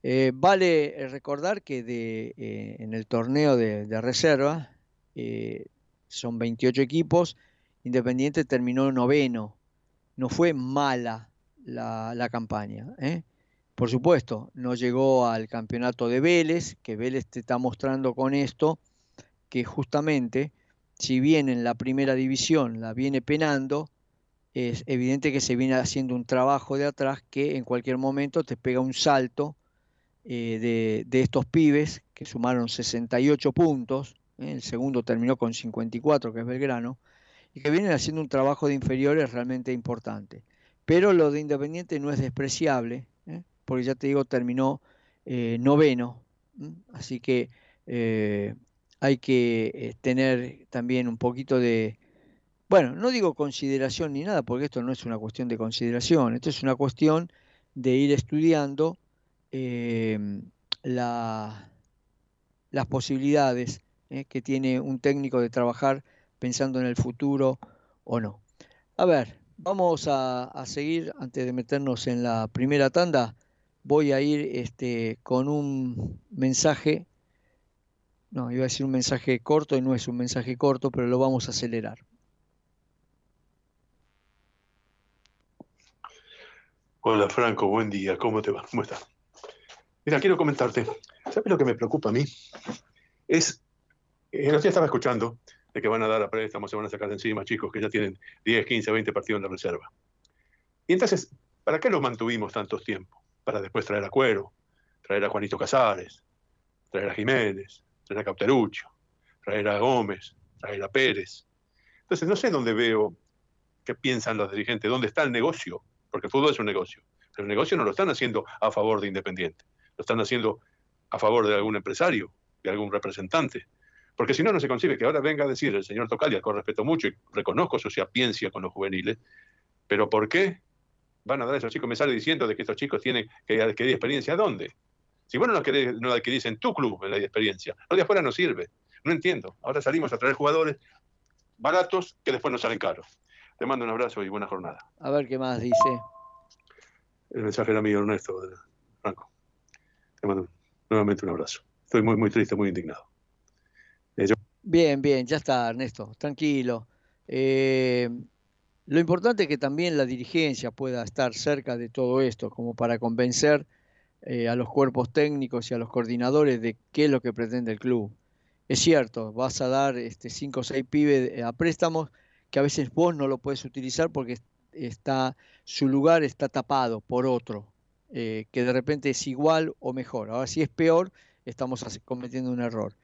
Eh, vale recordar que de, eh, en el torneo de, reserva eh, son 28 equipos, Independiente terminó noveno, no fue mala la, la campaña. Por supuesto, no llegó al campeonato de Vélez, que Vélez te está mostrando con esto que justamente si bien en la primera división la viene penando, es evidente que se viene haciendo un trabajo de atrás que en cualquier momento te pega un salto eh, de, estos pibes que sumaron 68 puntos, ¿eh? el segundo terminó con 54, que es Belgrano, y que vienen haciendo un trabajo de inferiores realmente importante. Pero lo de Independiente no es despreciable, ¿eh? porque ya te digo, terminó noveno, así que hay que eh, tener también un poquito de, bueno, no digo consideración ni nada, porque esto no es una cuestión de consideración, esto es una cuestión de ir estudiando em, la, las posibilidades eh, que tiene un técnico de trabajar pensando en el futuro o no. A ver, vamos a, seguir antes de meternos en la primera tanda. Voy a ir este, con un mensaje no, iba a decir un mensaje corto y no es un mensaje corto, pero lo vamos a acelerar. Hola Franco, buen día, ¿cómo te va? ¿Cómo estás? Mira, quiero comentarte, ¿sabes lo que me preocupa a mí? Es, el otro día estaba escuchando de que van a dar a préstamos, se van a sacar de encima chicos que ya tienen 10, 15, 20 partidos en la reserva. Y entonces, ¿para qué los mantuvimos tantos tiempos? Para después traer a Cuero, traer a Juanito Casares, traer a Jiménez, traer a Cauterucho, traer a Gómez, traer a Pérez. Entonces, no sé dónde veo qué piensan los dirigentes, dónde está el negocio, porque el fútbol es un negocio. Pero el negocio no lo están haciendo a favor de Independiente, lo están haciendo a favor de algún empresario, de algún representante. Porque si no, no se concibe que ahora venga a decir el señor Tocalia, con respeto mucho y reconozco su sapiencia con los juveniles, pero ¿por qué van a dar a esos chicos? Me sale diciendo de que estos chicos tienen que adquirir experiencia. ¿Dónde? Si vos no lo, querés, no lo adquirís en tu club, en la experiencia, lo de afuera no sirve. No entiendo. Ahora salimos a traer jugadores baratos que después nos salen caros. Te mando un abrazo y buena jornada. A ver qué más dice. El mensaje era mío, Ernesto, Franco. Te mando nuevamente un abrazo. Estoy muy, muy triste, muy indignado. Eh, bien, bien, ya está, Ernesto, tranquilo. Eh, lo importante es que también la dirigencia pueda estar cerca de todo esto, como para convencer eh, a los cuerpos técnicos y a los coordinadores de qué es lo que pretende el club. Es cierto, vas a dar este, cinco o seis pibes a préstamos que a veces vos no lo puedes utilizar porque está su lugar está tapado por otro, eh, que de repente es igual o mejor. Ahora si es peor, estamos cometiendo un error.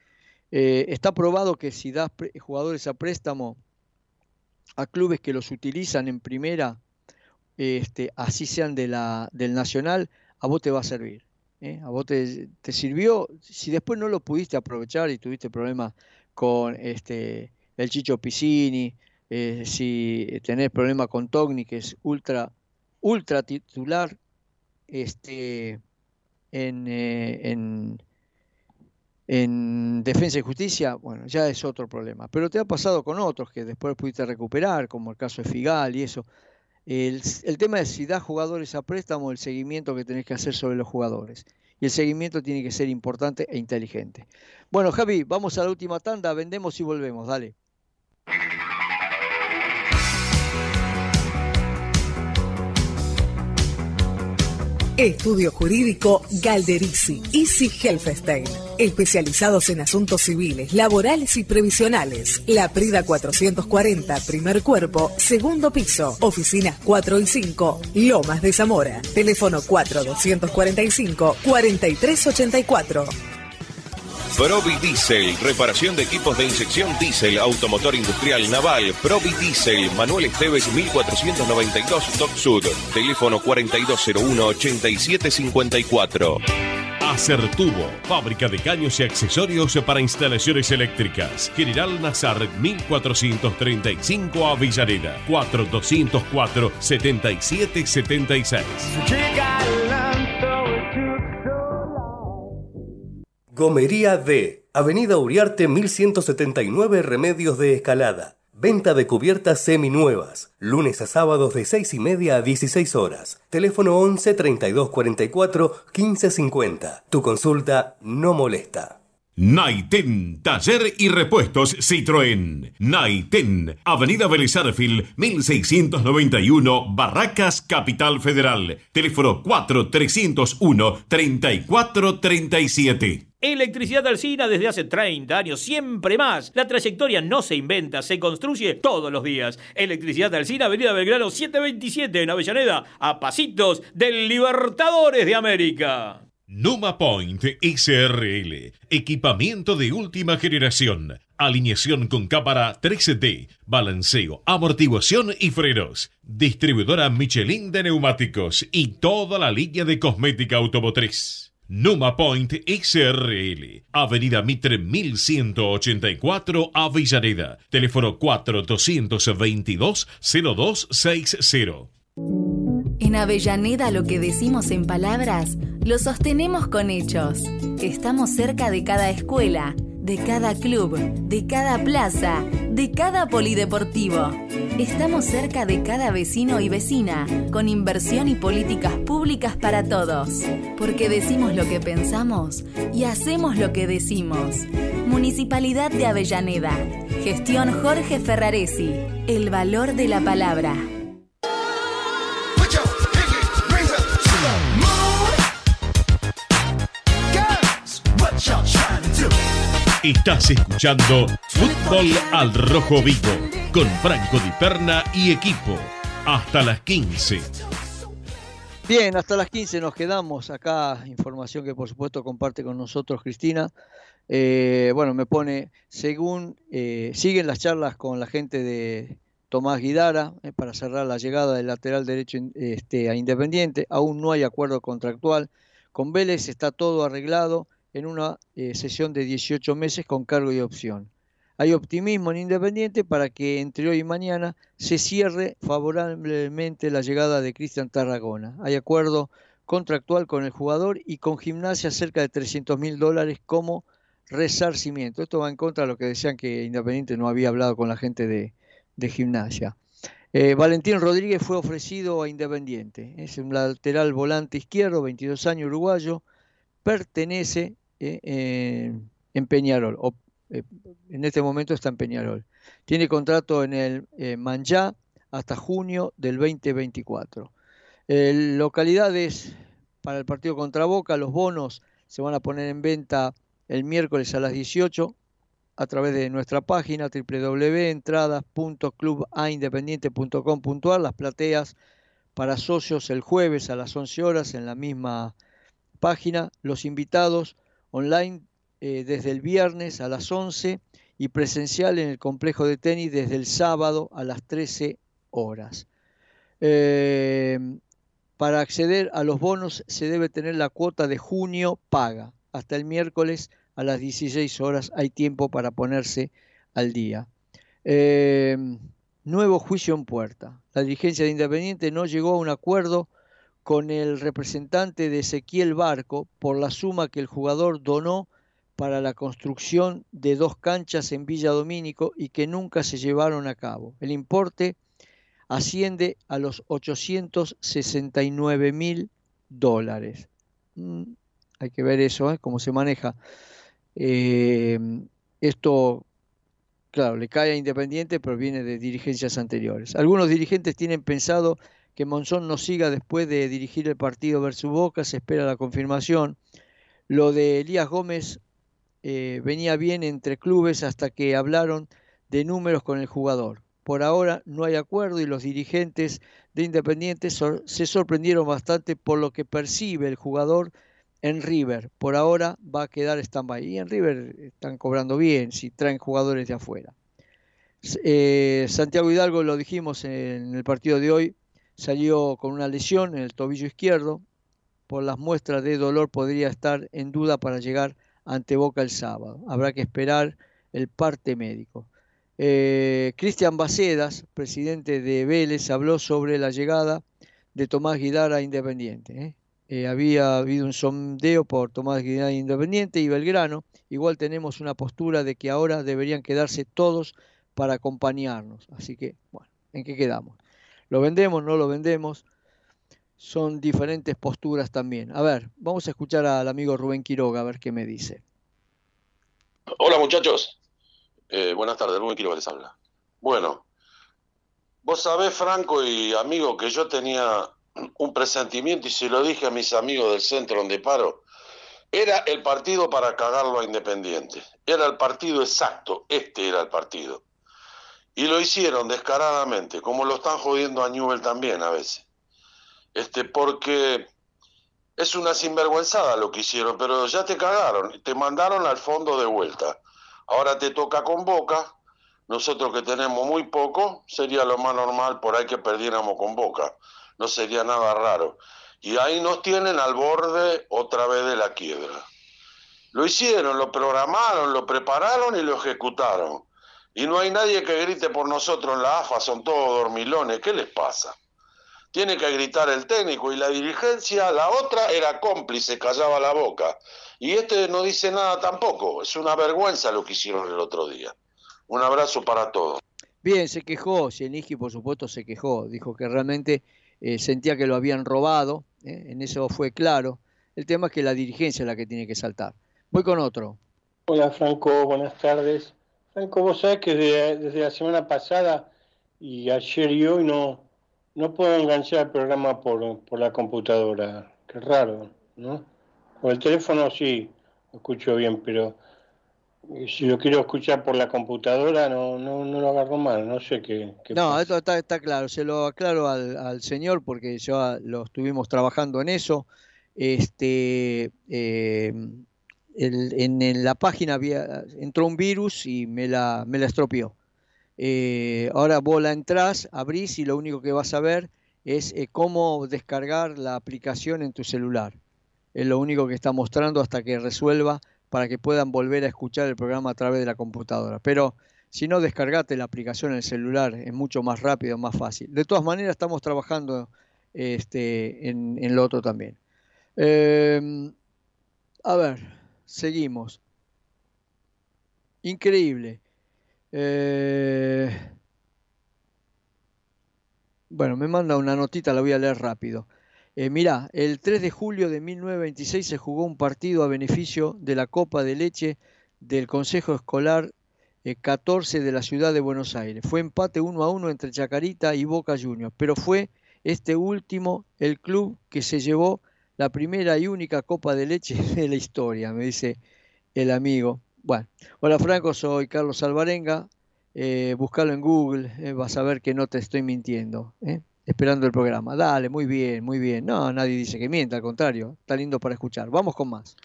Eh, está probado que si das jugadores a préstamo a clubes que los utilizan en primera, este, así sean de la, del Nacional, a vos te va a servir. ¿eh? A vos te, te, sirvió, si después no lo pudiste aprovechar y tuviste problemas con este, el Chicho Piscini, eh, si tenés problemas con Togni, que es ultra, ultra titular este, en, eh, en, en, Defensa y Justicia, bueno, ya es otro problema. Pero te ha pasado con otros que después pudiste recuperar, como el caso de Figal y eso. El, tema es si das jugadores a préstamo, el seguimiento que tenés que hacer sobre los jugadores. Y el seguimiento tiene que ser importante e inteligente. Bueno, Javi, vamos a la última tanda, vendemos y volvemos, dale. Estudio Jurídico Galderici, Easy Helfestein. Especializados en asuntos civiles, laborales y previsionales. La Prida 440, primer cuerpo, segundo piso. Oficinas 4 y 5, Lomas de Zamora. Teléfono 4245 4384. Provi Diesel, reparación de equipos de inyección diésel, automotor industrial naval, Provi Diesel, Manuel Esteves 1492 Top Sud, teléfono 4201-8754. Acertubo, fábrica de caños y accesorios para instalaciones eléctricas. General Nazar 1435 Avellaneda, 4204 7776. Gomería D, Avenida Uriarte 1179 Remedios de Escalada. Venta de cubiertas seminuevas. Lunes a sábados de 6 y media a 16 horas. Teléfono 11 32 44 15 50. Tu consulta no molesta. Naiten, taller y repuestos Citroën. Naiten, Avenida Belezarfil, 1691, Barracas, Capital Federal. Teléfono 4-301-3437. Electricidad Alcina desde hace 30 años, siempre más. La trayectoria no se inventa, se construye todos los días. Electricidad Alcina, Avenida Belgrano 727 en Avellaneda, a pasitos del Libertadores de América. Numa Point SRL. Equipamiento de última generación. Alineación con cámara 3D. Balanceo, amortiguación y frenos. Distribuidora Michelin de neumáticos y toda la línea de cosmética automotriz. Numa Point XRL, Avenida Mitre 1184, Avellaneda. Teléfono 4222-0260. En Avellaneda lo que decimos en palabras, lo sostenemos con hechos. Estamos cerca de cada escuela de cada club, de cada plaza, de cada polideportivo. Estamos cerca de cada vecino y vecina, con inversión y políticas públicas para todos. Porque decimos lo que pensamos y hacemos lo que decimos. Municipalidad de Avellaneda. Gestión Jorge Ferraresi. El valor de la palabra. Estás escuchando Fútbol al Rojo Vivo con Franco Di Perna y equipo. Hasta las 15. Bien, hasta las 15 nos quedamos. Acá información que por supuesto comparte con nosotros Cristina. Eh, bueno, me pone, según eh, siguen las charlas con la gente de Tomás Guidara eh, para cerrar la llegada del lateral derecho este, a Independiente, aún no hay acuerdo contractual. Con Vélez está todo arreglado en una eh, sesión de 18 meses con cargo y opción. Hay optimismo en Independiente para que entre hoy y mañana se cierre favorablemente la llegada de Cristian Tarragona. Hay acuerdo contractual con el jugador y con gimnasia cerca de 300 mil dólares como resarcimiento. Esto va en contra de lo que decían que Independiente no había hablado con la gente de, gimnasia. Eh, Valentín Rodríguez fue ofrecido a Independiente. Es un lateral volante izquierdo, 22 años, uruguayo. Pertenece eh, en Peñarol. O, eh, en este momento está en Peñarol. Tiene contrato en el eh, Manjá hasta junio del 2024. localidades para el partido contra Boca, los bonos se van a poner en venta el miércoles a las 18 a través de nuestra página www.entradas.clubaindependiente.com.ar, las plateas para socios el jueves a las 11 horas en la misma página, los invitados online eh, desde el viernes a las 11 y presencial en el complejo de tenis desde el sábado a las 13 horas. Em, para acceder a los bonos se debe tener la cuota de junio paga. Hasta el miércoles a las 16 horas hay tiempo para ponerse al día. Em, nuevo juicio en puerta. La dirigencia de Independiente no llegó a un acuerdo con el representante de Ezequiel Barco por la suma que el jugador donó para la construcción de dos canchas en Villa Domínico y que nunca se llevaron a cabo. El importe asciende a los 869 mil dólares. Mm, hay que ver eso, ¿eh? cómo se maneja. Eh, esto, claro, le cae a Independiente, pero viene de dirigencias anteriores. Algunos dirigentes tienen pensado que Monzón no siga después de dirigir el partido versus Boca, se espera la confirmación. Lo de Elías Gómez eh, venía bien entre clubes hasta que hablaron de números con el jugador. Por ahora no hay acuerdo y los dirigentes de Independiente se sorprendieron bastante por lo que percibe el jugador en River. Por ahora va a quedar stand-by. Y en River están cobrando bien si traen jugadores de afuera. Eh, Santiago Hidalgo, lo dijimos en el partido de hoy, salió con una lesión en el tobillo izquierdo. Por las muestras de dolor podría estar en duda para llegar ante Boca el sábado. Habrá que esperar el parte médico. Eh, Cristian Bacedas, presidente de Vélez, habló sobre la llegada de Tomás Guidara Independiente. ¿eh? Eh, había habido un sondeo por Tomás Guidara Independiente y Belgrano. Igual tenemos una postura de que ahora deberían quedarse todos para acompañarnos. Así que, bueno, ¿en qué quedamos? ¿Lo vendemos? ¿No lo vendemos? Son diferentes posturas también. A ver, vamos a escuchar al amigo Rubén Quiroga a ver qué me dice. Hola muchachos. Eh, buenas tardes, Rubén Quiroga les habla. Bueno, vos sabés, Franco y amigo, que yo tenía un presentimiento y se lo dije a mis amigos del centro donde paro. Era el partido para cagarlo a Independiente. Era el partido exacto. Este era el partido. Y lo hicieron descaradamente, como lo están jodiendo a Newell también a veces. Este, porque es una sinvergüenzada lo que hicieron, pero ya te cagaron, te mandaron al fondo de vuelta. Ahora te toca con Boca, nosotros que tenemos muy poco, sería lo más normal por ahí que perdiéramos con Boca, no sería nada raro. Y ahí nos tienen al borde otra vez de la quiebra. Lo hicieron, lo programaron, lo prepararon y lo ejecutaron. Y no hay nadie que grite por nosotros en la AFA, son todos dormilones. ¿Qué les pasa? Tiene que gritar el técnico y la dirigencia, la otra era cómplice, callaba la boca. Y este no dice nada tampoco. Es una vergüenza lo que hicieron el otro día. Un abrazo para todos. Bien, se quejó, Sienigi por supuesto se quejó, dijo que realmente eh, sentía que lo habían robado, ¿eh? en eso fue claro. El tema es que la dirigencia es la que tiene que saltar. Voy con otro. Hola Franco, buenas tardes. Franco, vos sabés que desde, la semana pasada y ayer y hoy no, no puedo enganchar el programa por, por la computadora. Qué raro, ¿no? Por el teléfono sí, lo escucho bien, pero si lo quiero escuchar por la computadora no, no, no lo agarro mal, no sé qué. no, esto está, está, claro, se lo aclaro al, al, señor porque ya lo estuvimos trabajando en eso. Este, eh, en, la página entró un virus y me la, me la estropeó. Eh, ahora vos la entrás, abrís y lo único que vas a ver es eh, cómo descargar la aplicación en tu celular. Es lo único que está mostrando hasta que resuelva para que puedan volver a escuchar el programa a través de la computadora. Pero si no, descargate la aplicación en el celular, es mucho más rápido, más fácil. De todas maneras, estamos trabajando este, en, en lo otro también. Eh, a ver, seguimos. Increíble. Eh, bueno, me manda una notita, la voy a leer rápido. Eh, mirá, el 3 de julio de 1926 se jugó un partido a beneficio de la Copa de Leche del Consejo Escolar 14 eh, de la ciudad de Buenos Aires. Fue empate 1 a 1 entre Chacarita y Boca Juniors, pero fue este último el club que se llevó la primera y única Copa de Leche [laughs] de la historia, me dice el amigo. Bueno, hola Franco, soy Carlos Alvarenga. Eh, buscalo en Google, eh, vas a ver que no te estoy mintiendo. ¿eh? Esperando el programa. Dale, muy bien, muy bien. No, nadie dice que mienta, al contrario. Está lindo para escuchar. Vamos con más.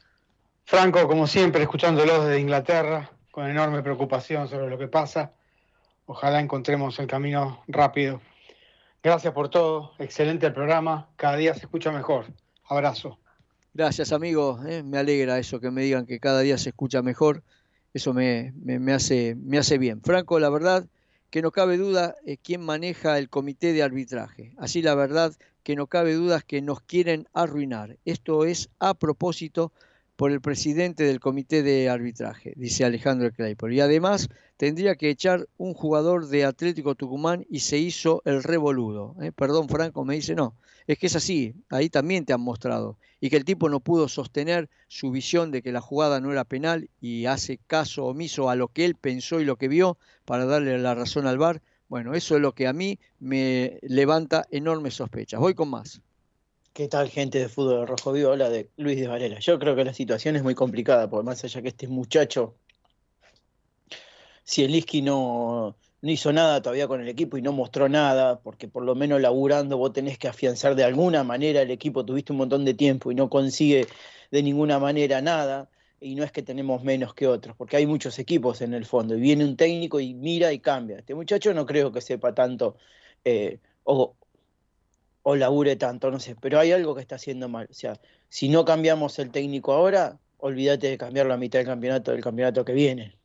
Franco, como siempre, escuchándolos desde Inglaterra, con enorme preocupación sobre lo que pasa. Ojalá encontremos el camino rápido. Gracias por todo. Excelente el programa. Cada día se escucha mejor. Abrazo. Gracias, amigo. ¿eh? Me alegra eso, que me digan que cada día se escucha mejor. Eso me, me, hace, me hace bien. Franco, la verdad que no cabe duda eh, quién maneja el comité de arbitraje. Así la verdad que no cabe duda que nos quieren arruinar. Esto es a propósito por el presidente del comité de arbitraje, dice Alejandro Kleiper. Y además tendría que echar un jugador de Atlético Tucumán y se hizo el revoludo. ¿eh? Perdón, Franco, me dice no. Es que es así, ahí también te han mostrado. Y que el tipo no pudo sostener su visión de que la jugada no era penal y hace caso omiso a lo que él pensó y lo que vio para darle la razón al VAR. Bueno, eso es lo que a mí me levanta enormes sospechas. Voy con más. ¿Qué tal, gente de Fútbol Rojo Vivo? Hola de Luis de Varela. Yo creo que la situación es muy complicada, porque más allá que este muchacho, si el Isqui no, hizo nada todavía con el equipo y no mostró nada, porque por lo menos laburando vos tenés que afianzar de alguna manera el equipo, tuviste un montón de tiempo y no consigue de ninguna manera nada, y no es que tenemos menos que otros, porque hay muchos equipos en el fondo, y viene un técnico y mira y cambia. Este muchacho no creo que sepa tanto eh, o labure tanto, no sé, pero hay algo que está haciendo mal. O sea, si no cambiamos el técnico ahora, olvídate de cambiar la mitad del campeonato del campeonato que viene.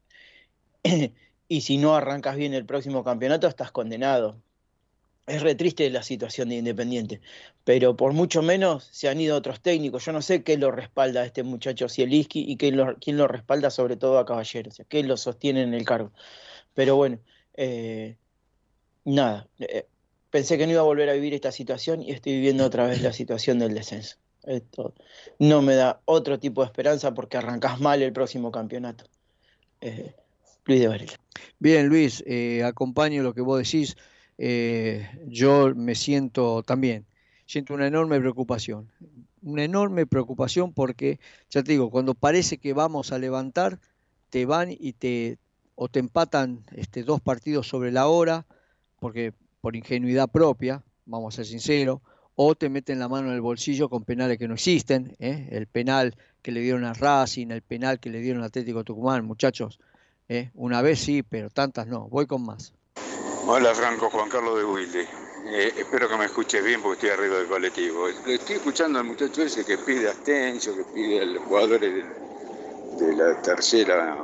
[clears throat] y si no arrancas bien el próximo campeonato, estás condenado. Es re triste la situación de Independiente, pero por mucho menos se han ido otros técnicos. Yo no sé qué lo respalda a este muchacho Zielinski y quién lo, lo respalda sobre todo a Caballero, o sea, qué lo sostiene en el cargo. Pero bueno, eh, nada, eh, pensé que no iba a volver a vivir esta situación y estoy viviendo otra vez la situación del descenso. Esto no me da otro tipo de esperanza porque arrancás mal el próximo campeonato. Eh, Luis de Varela. Bien, Luis, eh, acompaño lo que vos decís. Eh, yo me siento también, siento una enorme preocupación. Una enorme preocupación porque, ya te digo, cuando parece que vamos a levantar, te van y te o te empatan este, dos partidos sobre la hora, porque por ingenuidad propia, vamos a ser sinceros, o te meten la mano en el bolsillo con penales que no existen, ¿eh? el penal que le dieron a Racing, el penal que le dieron a Atlético Tucumán, muchachos, ¿eh? una vez sí, pero tantas no, voy con más. Hola Franco, Juan Carlos de Wilde. Eh, espero que me escuches bien porque estoy arriba del colectivo. Estoy escuchando al muchacho ese que pide Asensio, que pide a los jugadores de, la tercera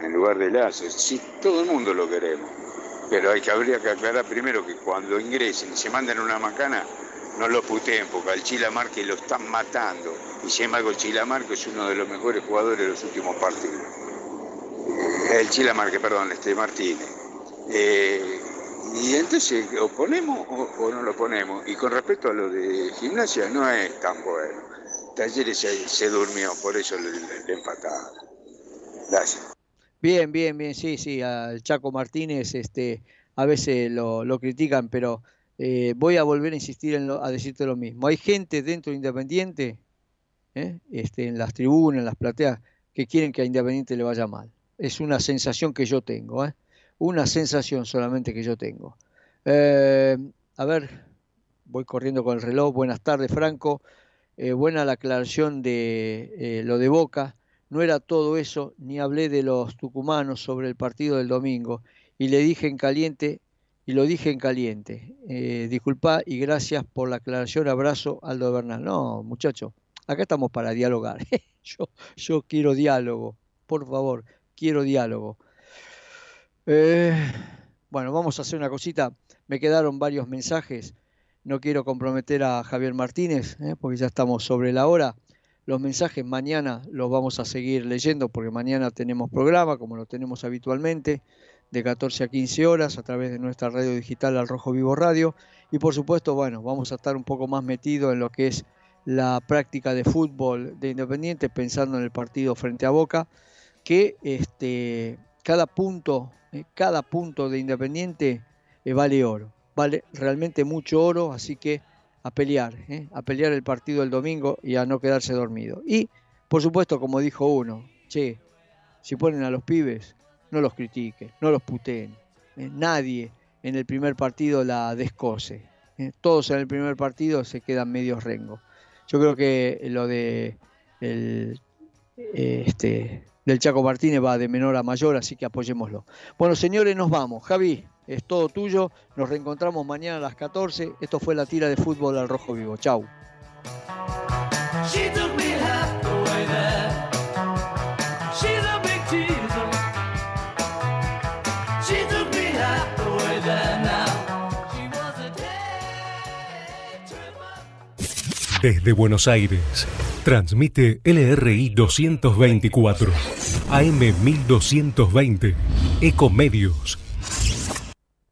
en lugar de Lazo. Sí, todo el mundo lo queremos. Pero hay que, habría que aclarar primero que cuando ingresen y se manden una macana, no lo puteen, porque al Chilamarque lo están matando. Y sin embargo, el Chilamarque es uno de los mejores jugadores de los últimos partidos. El Chilamarque, perdón, este Martínez. Eh, y entonces, o ponemos o, no lo ponemos. Y con respecto a lo de gimnasia, no es tan bueno. Talleres se, durmió, por eso le, le. Gracias. Bien, bien, bien, sí, sí, al Chaco Martínez este, a veces lo, lo critican, pero eh, voy a volver a insistir en lo, a decirte lo mismo. Hay gente dentro de Independiente, ¿eh? este, en las tribunas, en las plateas, que quieren que a Independiente le vaya mal. Es una sensación que yo tengo, ¿eh? una sensación solamente que yo tengo. Eh, a ver, voy corriendo con el reloj. Buenas tardes, Franco. Eh, buena la aclaración de eh, lo de Boca no era todo eso, ni hablé de los tucumanos sobre el partido del domingo, y le dije en caliente, y lo dije en caliente. Eh, disculpa y gracias por la aclaración, abrazo Aldo Bernal. No, muchacho, acá estamos para dialogar. [laughs] yo, quiero diálogo, por favor, quiero diálogo. Eh, bueno, vamos a hacer una cosita. Me quedaron varios mensajes. No quiero comprometer a Javier Martínez, eh, porque ya estamos sobre la hora. Los mensajes mañana los vamos a seguir leyendo porque mañana tenemos programa, como lo tenemos habitualmente, de 14 a 15 horas a través de nuestra radio digital Al Rojo Vivo Radio. Y por supuesto, bueno, vamos a estar un poco más metidos en lo que es la práctica de fútbol de Independiente, pensando en el partido frente a Boca, que este, cada punto, eh, cada punto de Independiente eh, vale oro, vale realmente mucho oro, así que a pelear, ¿eh? a pelear el partido el domingo y a no quedarse dormido. Y, por supuesto, como dijo uno, che, si ponen a los pibes, no los critiquen, no los puteen. ¿eh? Nadie en el primer partido la descose. ¿eh? Todos en el primer partido se quedan medios rengo. Yo creo que lo de el, este, del Chaco Martínez va de menor a mayor, así que apoyémoslo. Bueno, señores, nos vamos. Javi, es todo tuyo. Nos reencontramos mañana a las 14. Esto fue la tira de fútbol al rojo vivo. Chau. Desde Buenos Aires, transmite LRI 224, AM 1220, Ecomedios